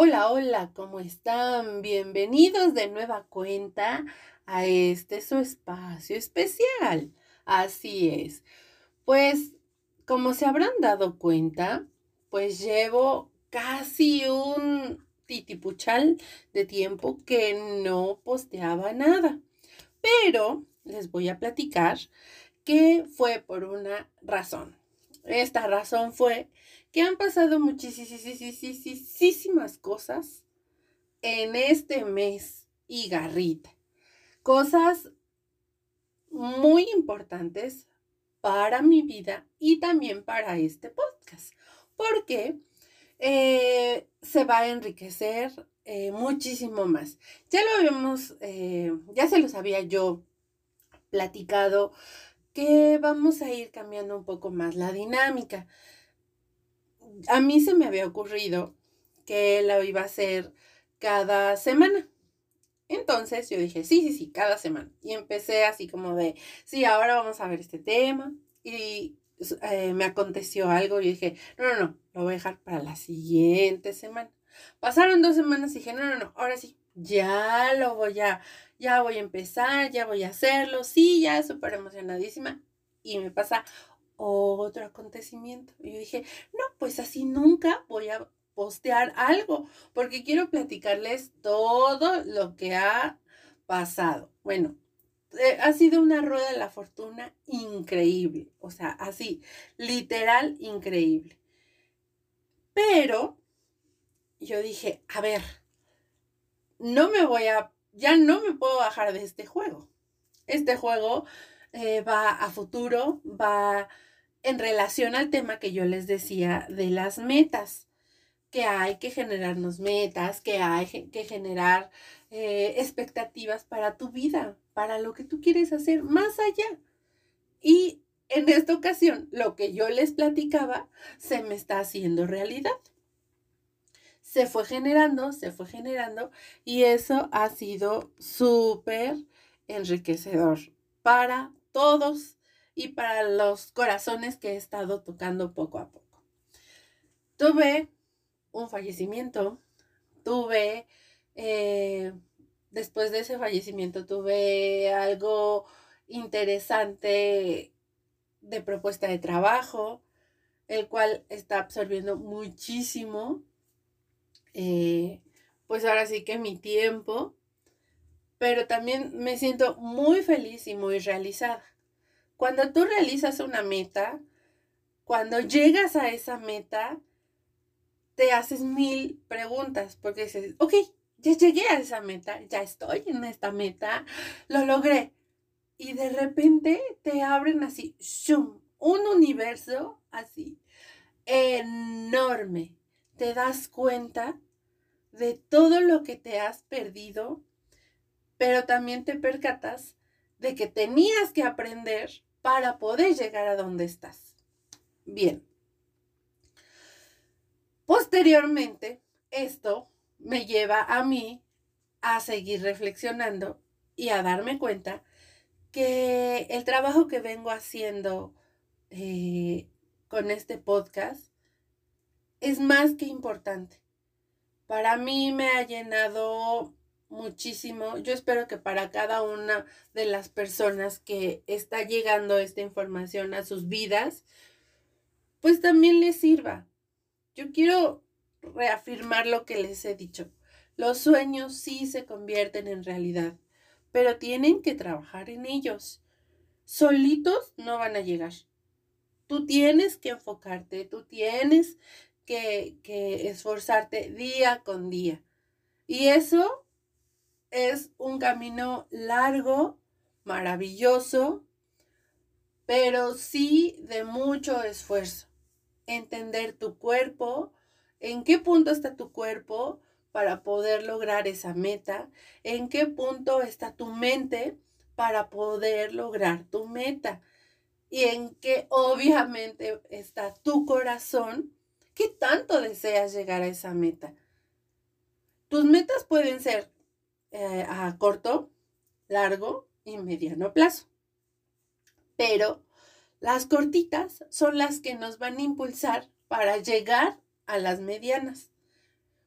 Hola, hola, ¿cómo están? Bienvenidos de nueva cuenta a este su espacio especial. Así es. Pues, como se habrán dado cuenta, pues llevo casi un titipuchal de tiempo que no posteaba nada. Pero les voy a platicar que fue por una razón. Esta razón fue que han pasado muchísimas cosas en este mes y garrita. Cosas muy importantes para mi vida y también para este podcast, porque eh, se va a enriquecer eh, muchísimo más. Ya lo habíamos, eh, ya se los había yo platicado que vamos a ir cambiando un poco más la dinámica. A mí se me había ocurrido que la iba a hacer cada semana. Entonces yo dije, sí, sí, sí, cada semana. Y empecé así como de, sí, ahora vamos a ver este tema. Y eh, me aconteció algo y dije, no, no, no, lo voy a dejar para la siguiente semana. Pasaron dos semanas y dije, no, no, no, ahora sí, ya lo voy a, ya voy a empezar, ya voy a hacerlo, sí, ya súper emocionadísima. Y me pasa otro acontecimiento. Y yo dije, no, pues así nunca voy a postear algo, porque quiero platicarles todo lo que ha pasado. Bueno, eh, ha sido una rueda de la fortuna increíble, o sea, así, literal increíble. Pero yo dije, a ver, no me voy a, ya no me puedo bajar de este juego. Este juego eh, va a futuro, va en relación al tema que yo les decía de las metas, que hay que generarnos metas, que hay que generar eh, expectativas para tu vida, para lo que tú quieres hacer más allá. Y en esta ocasión, lo que yo les platicaba se me está haciendo realidad se fue generando, se fue generando y eso ha sido súper enriquecedor para todos y para los corazones que he estado tocando poco a poco. Tuve un fallecimiento, tuve, eh, después de ese fallecimiento, tuve algo interesante de propuesta de trabajo, el cual está absorbiendo muchísimo eh, pues ahora sí que mi tiempo, pero también me siento muy feliz y muy realizada. Cuando tú realizas una meta, cuando llegas a esa meta, te haces mil preguntas porque dices, ok, ya llegué a esa meta, ya estoy en esta meta, lo logré. Y de repente te abren así, ¡shum! un universo así enorme te das cuenta de todo lo que te has perdido, pero también te percatas de que tenías que aprender para poder llegar a donde estás. Bien. Posteriormente, esto me lleva a mí a seguir reflexionando y a darme cuenta que el trabajo que vengo haciendo eh, con este podcast es más que importante. Para mí me ha llenado muchísimo. Yo espero que para cada una de las personas que está llegando esta información a sus vidas, pues también les sirva. Yo quiero reafirmar lo que les he dicho. Los sueños sí se convierten en realidad, pero tienen que trabajar en ellos. Solitos no van a llegar. Tú tienes que enfocarte, tú tienes que, esforzarte día con día. Y eso es un camino largo, maravilloso, pero sí de mucho esfuerzo. Entender tu cuerpo, en qué punto está tu cuerpo para poder lograr esa meta, en qué punto está tu mente para poder lograr tu meta y en qué obviamente está tu corazón ¿Qué tanto deseas llegar a esa meta? Tus metas pueden ser eh, a corto, largo y mediano plazo. Pero las cortitas son las que nos van a impulsar para llegar a las medianas.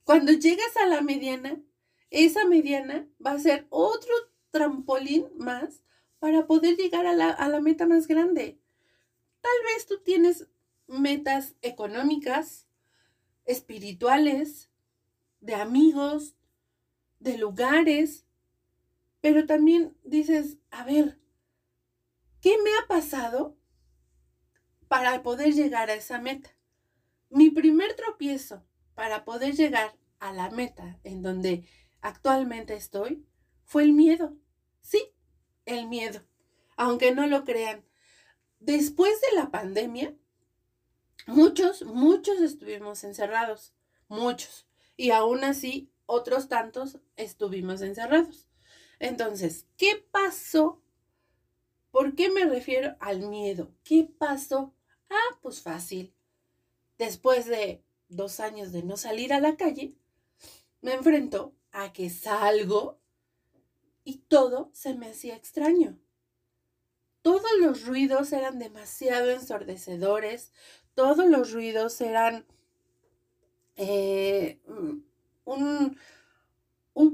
Cuando llegas a la mediana, esa mediana va a ser otro trampolín más para poder llegar a la, a la meta más grande. Tal vez tú tienes metas económicas, espirituales, de amigos, de lugares, pero también dices, a ver, ¿qué me ha pasado para poder llegar a esa meta? Mi primer tropiezo para poder llegar a la meta en donde actualmente estoy fue el miedo. Sí, el miedo. Aunque no lo crean. Después de la pandemia, muchos, muchos estuvimos encerrados. Muchos. Y aún así, otros tantos estuvimos encerrados. Entonces, ¿qué pasó? ¿Por qué me refiero al miedo? ¿Qué pasó? Ah, pues fácil. Después de dos años de no salir a la calle, me enfrento a que salgo y todo se me hacía extraño. Todos los ruidos eran demasiado ensordecedores, todos los ruidos eran eh, un,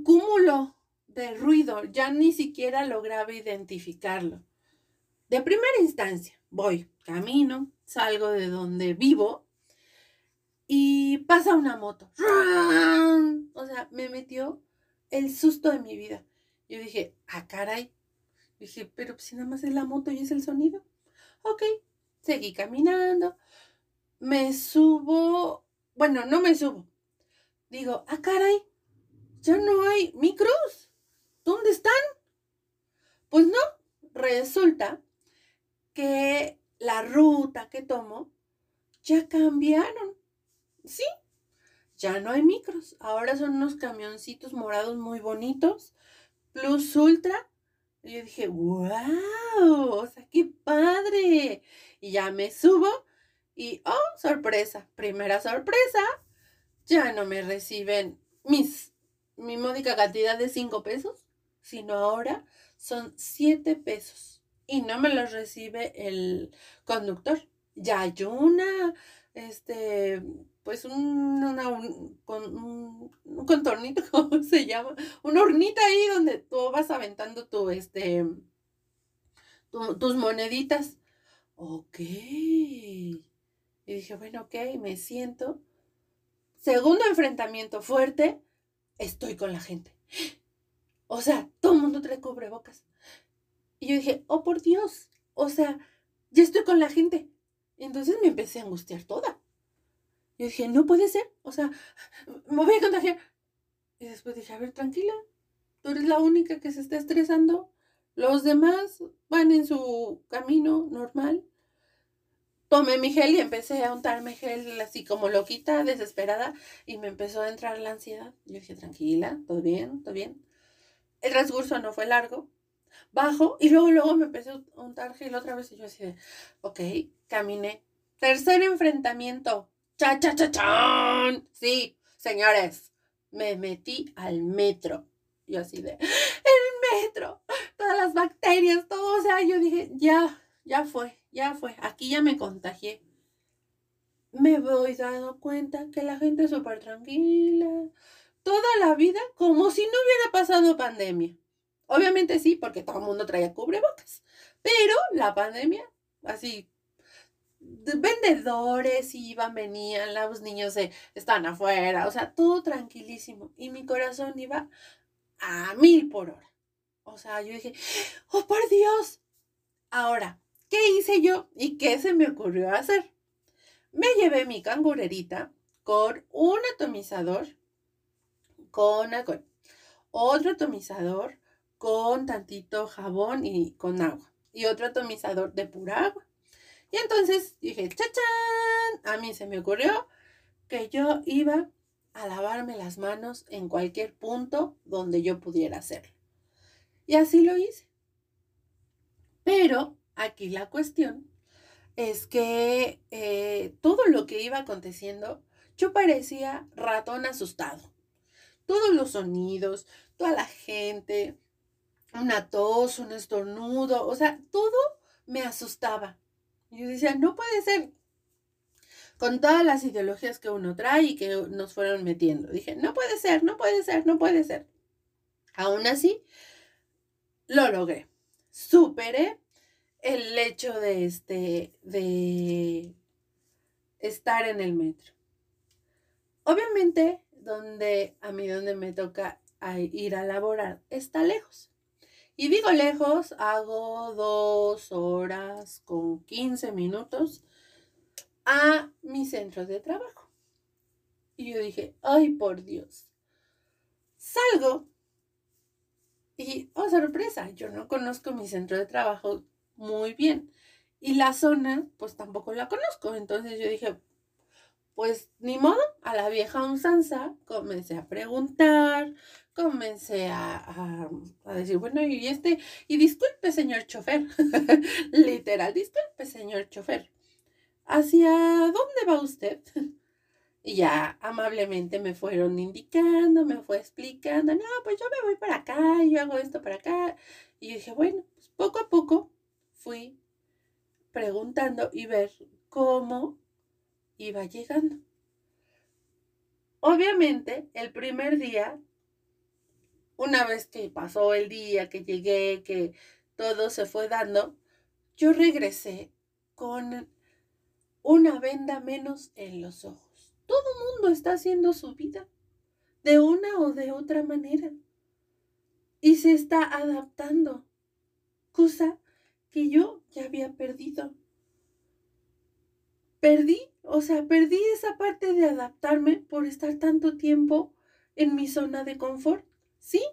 cúmulo de ruido, ya ni siquiera lograba identificarlo. De primera instancia, voy, camino, salgo de donde vivo y pasa una moto. O sea, me metió el susto de mi vida. Yo dije, ah, caray. Dije, pero si nada más es la moto y es el sonido. Ok, seguí caminando. Me subo, bueno, no me subo. Digo, ah, caray, ya no hay micros. ¿Dónde están? Pues no, resulta que la ruta que tomo ya cambiaron. Sí, ya no hay micros. Ahora son unos camioncitos morados muy bonitos. Plus Ultra. Y yo dije, wow, o sea, qué padre. Y ya me subo y, oh, sorpresa, primera sorpresa, ya no me reciben mis, mi módica cantidad de cinco pesos, sino ahora son siete pesos. Y no me los recibe el conductor. Ya hay una, este, pues un, un, contornito, ¿cómo se llama? Una hornita ahí donde tú vas aventando tu, este, tus moneditas. Ok. Y dije, bueno, ok, me siento. Segundo enfrentamiento fuerte, estoy con la gente. O sea, todo el mundo trae cubrebocas. Y yo dije, oh por Dios, o sea, ya estoy con la gente. Entonces me empecé a angustiar toda. Yo dije, no puede ser, o sea, me voy a contagiar. Y después dije, a ver, tranquila, tú eres la única que se está estresando. Los demás van en su camino normal. Tomé mi gel y empecé a untarme gel así como loquita, desesperada, y me empezó a entrar la ansiedad. Yo dije, tranquila, todo bien, todo bien. El transcurso no fue largo. Bajo y luego, luego me empecé a untar gel otra vez y yo así de, ok, caminé. Tercer enfrentamiento. Cha, cha, cha, chan. Sí, señores, me metí al metro. Yo así de, el metro, todas las bacterias, todo. O sea, yo dije, ya, ya fue, ya fue. Aquí ya me contagié. Me voy dando cuenta que la gente es súper tranquila. Toda la vida como si no hubiera pasado pandemia. Obviamente sí, porque todo el mundo traía cubrebocas. Pero la pandemia, así, vendedores iban, venían, los niños se, estaban afuera, o sea, todo tranquilísimo. Y mi corazón iba a mil por hora. O sea, yo dije, oh, por Dios. Ahora, ¿qué hice yo y qué se me ocurrió hacer? Me llevé mi cangurerita con un atomizador con alcohol, otro atomizador con tantito jabón y con agua, y otro atomizador de pura agua. Y entonces dije, ¡chachán! A mí se me ocurrió que yo iba a lavarme las manos en cualquier punto donde yo pudiera hacerlo. Y así lo hice. Pero aquí la cuestión es que eh, todo lo que iba aconteciendo, yo parecía ratón asustado. Todos los sonidos, toda la gente, una tos, un estornudo, o sea, todo me asustaba. Yo decía, no puede ser. con todas las ideologías que uno trae y que nos fueron metiendo. Dije, no puede ser, no puede ser, no puede ser. Aún así, lo logré. Superé el hecho de este, de estar en el metro. Obviamente, donde a mí donde me toca ir a laborar está lejos. Y digo lejos, hago dos horas con 15 minutos a mi centro de trabajo. Y yo dije, ay, por Dios. Salgo y, oh, sorpresa, yo no conozco mi centro de trabajo muy bien. Y la zona, pues tampoco la conozco. Entonces yo dije, pues ni modo, a la vieja usanza comencé a preguntar, comencé a, a, decir, bueno, y este, y disculpe, señor chofer, literal, disculpe, señor chofer, ¿hacia dónde va usted? Y ya amablemente me fueron indicando, me fue explicando, no, pues yo me voy para acá, yo hago esto para acá. Y dije, bueno, pues poco a poco fui preguntando y ver cómo iba llegando. Obviamente, el primer día, una vez que pasó el día, que llegué, que todo se fue dando, yo regresé con una venda menos en los ojos. Todo mundo está haciendo su vida de una o de otra manera y se está adaptando, cosa que yo ya había perdido. Perdí, o sea, perdí esa parte de adaptarme por estar tanto tiempo en mi zona de confort. Sí,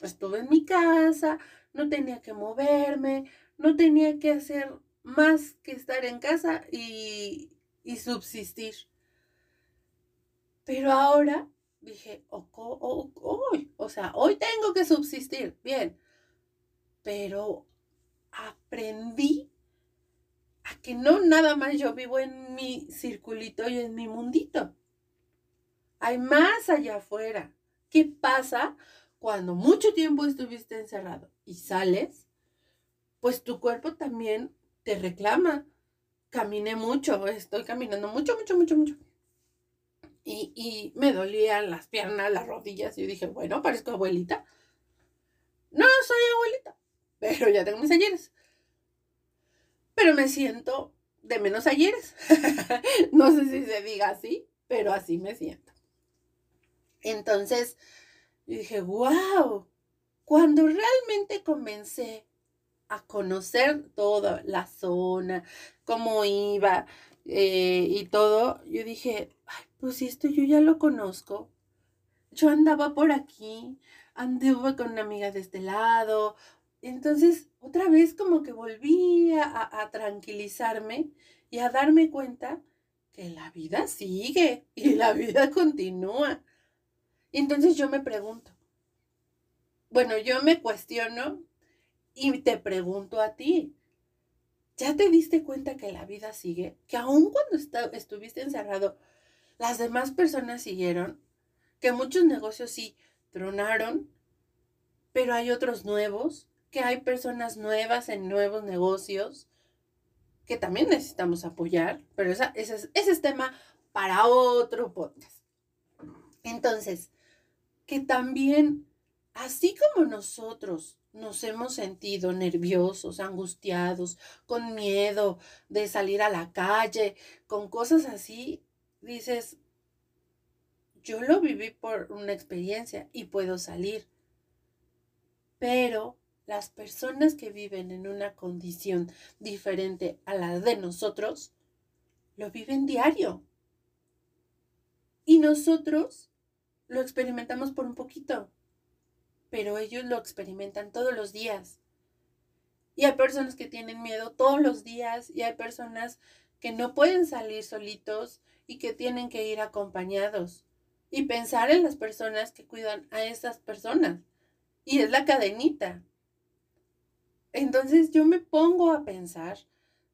estuve en mi casa, no tenía que moverme, no tenía que hacer más que estar en casa y, y subsistir. Pero ahora dije, hoy, o sea, hoy tengo que subsistir, bien, pero aprendí a que no nada más yo vivo en mi circulito y en mi mundito. Hay más allá afuera. ¿Qué pasa cuando mucho tiempo estuviste encerrado y sales? Pues tu cuerpo también te reclama. Caminé mucho, estoy caminando mucho, mucho, mucho, mucho. Y, y me dolían las piernas, las rodillas. Y yo dije, bueno, parezco abuelita. No soy abuelita, pero ya tengo mis ayeres. Pero me siento de menos ayeres. no sé si se diga así, pero así me siento. Entonces, dije, wow, cuando realmente comencé a conocer toda la zona, cómo iba eh, y todo, yo dije, ay, pues esto yo ya lo conozco. Yo andaba por aquí, anduve con una amiga de este lado, entonces, otra vez como que volví a, tranquilizarme y a darme cuenta que la vida sigue y la vida continúa. Entonces yo me pregunto, bueno, yo me cuestiono y te pregunto a ti, ¿ya te diste cuenta que la vida sigue? Que aun cuando estuviste encerrado, las demás personas siguieron, que muchos negocios sí tronaron, pero hay otros nuevos que hay personas nuevas en nuevos negocios que también necesitamos apoyar, pero ese, es, ese es tema para otro podcast. Entonces, que también, así como nosotros nos hemos sentido nerviosos, angustiados, con miedo de salir a la calle, con cosas así, dices, yo lo viví por una experiencia y puedo salir. Pero las personas que viven en una condición diferente a la de nosotros, lo viven diario. Y nosotros lo experimentamos por un poquito, pero ellos lo experimentan todos los días. Y hay personas que tienen miedo todos los días y hay personas que no pueden salir solitos y que tienen que ir acompañados. Y pensar en las personas que cuidan a esas personas. Y es la cadenita. Entonces yo me pongo a pensar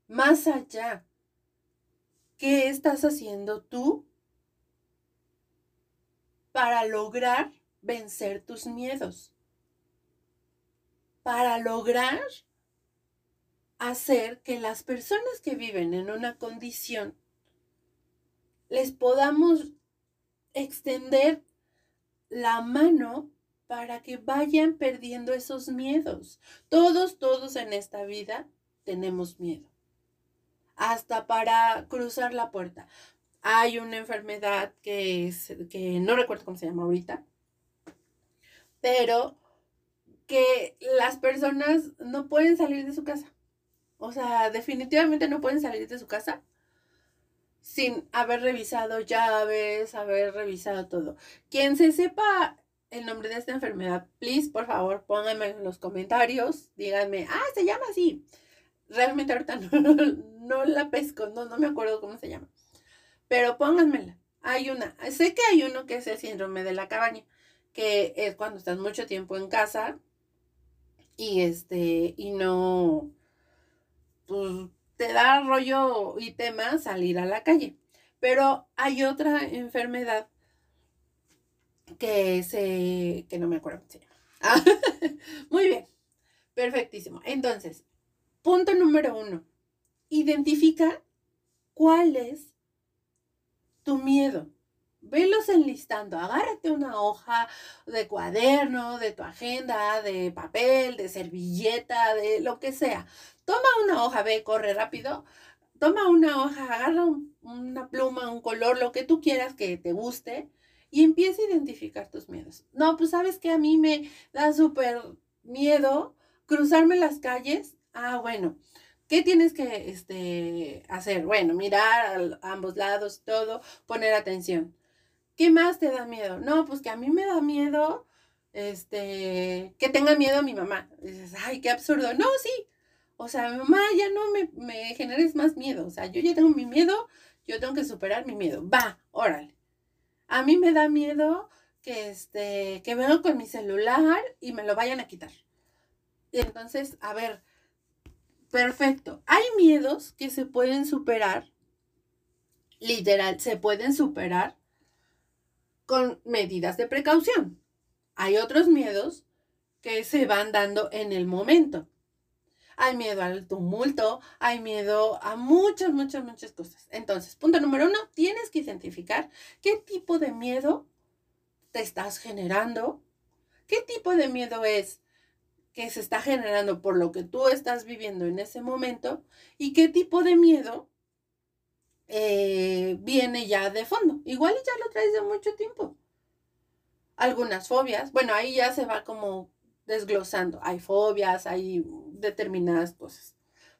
más allá. ¿Qué estás haciendo tú para lograr vencer tus miedos? Para lograr hacer que las personas que viven en una condición les podamos extender la mano para que vayan perdiendo esos miedos. Todos, todos en esta vida tenemos miedo. Hasta para cruzar la puerta. Hay una enfermedad que que no recuerdo cómo se llama ahorita, pero que las personas no pueden salir de su casa. O sea, definitivamente no pueden salir de su casa sin haber revisado llaves, haber revisado todo. Quien se sepa el nombre de esta enfermedad, please, por favor, pónganme en los comentarios, díganme, ah, se llama así. Realmente ahorita no, no, la pesco, no, no me acuerdo cómo se llama. Pero pónganmela. Hay una, sé que hay uno que es el síndrome de la cabaña, que es cuando estás mucho tiempo en casa y este, y no, pues te da rollo y tema salir a la calle. Pero hay otra enfermedad que se, que no me acuerdo llama. muy bien, perfectísimo. Entonces, punto número uno, identifica cuál es tu miedo. Velos enlistando, agárrate una hoja de cuaderno, de tu agenda, de papel, de servilleta, de lo que sea. Toma una hoja, ve, corre rápido. Toma una hoja, agarra una pluma, un color, lo que tú quieras que te guste y empieza a identificar tus miedos. No, pues sabes que a mí me da súper miedo cruzarme las calles. Ah, bueno, ¿qué tienes que este, hacer? Bueno, mirar a, ambos lados, todo, poner atención. ¿Qué más te da miedo? No, pues que a mí me da miedo, este, que tenga miedo a mi mamá. dices, ay, qué absurdo. No, sí. O sea, mamá ya no me, me generes más miedo. O sea, yo ya tengo mi miedo, yo tengo que superar mi miedo. Va, órale. A mí me da miedo que, este, que vengo con mi celular y me lo vayan a quitar. Y entonces, a ver, perfecto. Hay miedos que se pueden superar, literal, se pueden superar con medidas de precaución. Hay otros miedos que se van dando en el momento hay miedo al tumulto, hay miedo a muchas, muchas, muchas cosas. Entonces, punto número uno, tienes que identificar qué tipo de miedo te estás generando, qué tipo de miedo es que se está generando por lo que tú estás viviendo en ese momento y qué tipo de miedo eh, viene ya de fondo. Igual ya lo traes de mucho tiempo. Algunas fobias, bueno, ahí ya se va como desglosando. Hay fobias, hay determinadas cosas.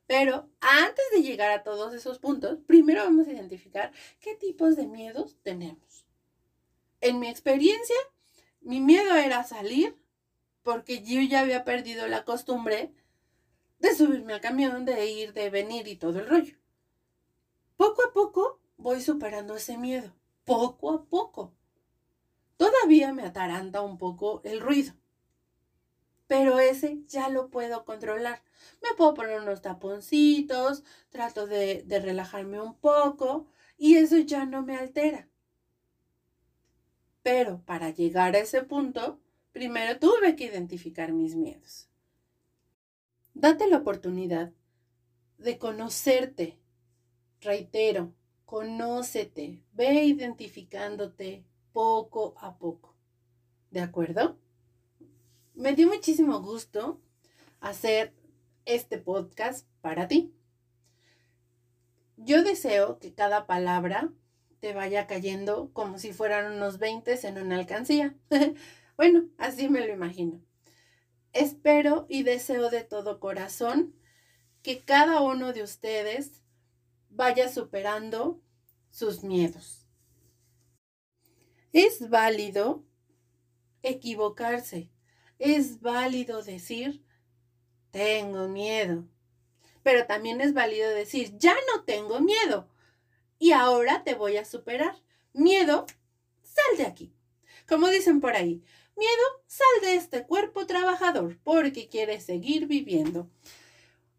Pero antes de llegar a todos esos puntos, primero vamos a identificar qué tipos de miedos tenemos. En mi experiencia, mi miedo era salir porque yo ya había perdido la costumbre de subirme al camión, de ir, de venir y todo el rollo. Poco a poco voy superando ese miedo, poco a poco. Todavía me ataranta un poco el ruido pero ese ya lo puedo controlar. Me puedo poner unos taponcitos, trato de, relajarme un poco y eso ya no me altera. Pero para llegar a ese punto, primero tuve que identificar mis miedos. Date la oportunidad de conocerte. Reitero, conócete, ve identificándote poco a poco. ¿De acuerdo? Me dio muchísimo gusto hacer este podcast para ti. Yo deseo que cada palabra te vaya cayendo como si fueran unos 20 en una alcancía. bueno, así me lo imagino. Espero y deseo de todo corazón que cada uno de ustedes vaya superando sus miedos. Es válido equivocarse es válido decir, tengo miedo. Pero también es válido decir, ya no tengo miedo. Y ahora te voy a superar. Miedo, sal de aquí. Como dicen por ahí, miedo, sal de este cuerpo trabajador porque quieres seguir viviendo.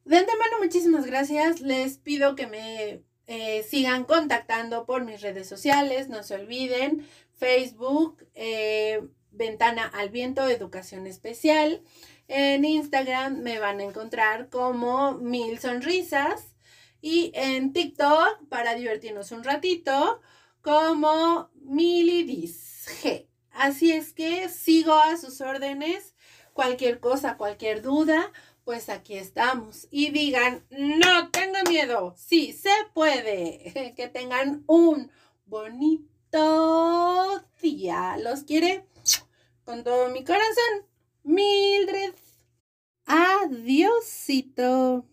De antemano, muchísimas gracias. Les pido que me eh, sigan contactando por mis redes sociales. No se olviden, Facebook, eh, Ventana al Viento Educación Especial. En Instagram me van a encontrar como Mil Sonrisas. Y en TikTok, para divertirnos un ratito, como Milidis G. Así es que sigo a sus órdenes. Cualquier cosa, cualquier duda, pues aquí estamos. Y digan, no tengo miedo. Sí, se puede. Que tengan un bonito día. Los quiere con todo mi corazón. Mildred. Adiósito.